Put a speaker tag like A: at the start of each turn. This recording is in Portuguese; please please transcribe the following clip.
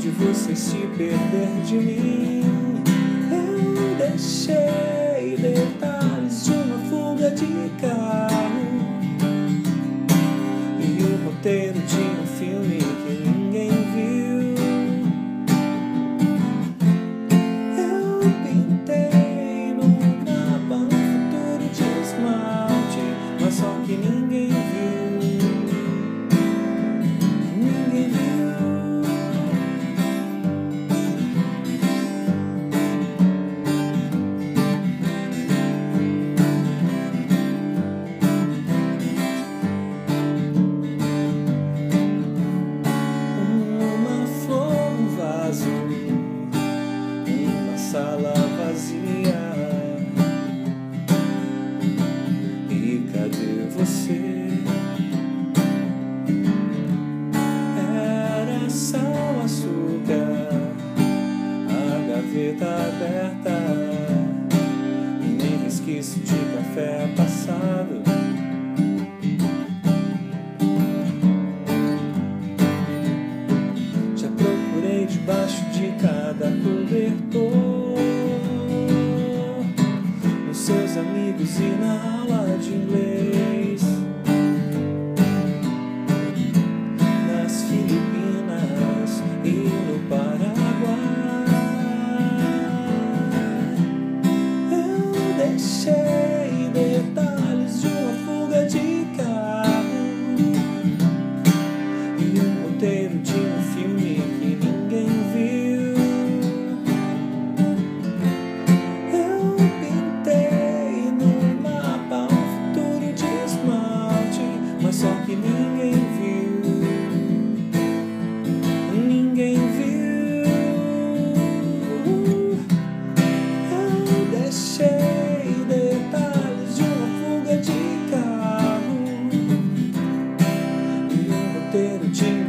A: de você se perder de mim. Eu deixei detalhes de uma fuga de carro e o roteiro de gaveta aberta e nem resquício de café passado. little change.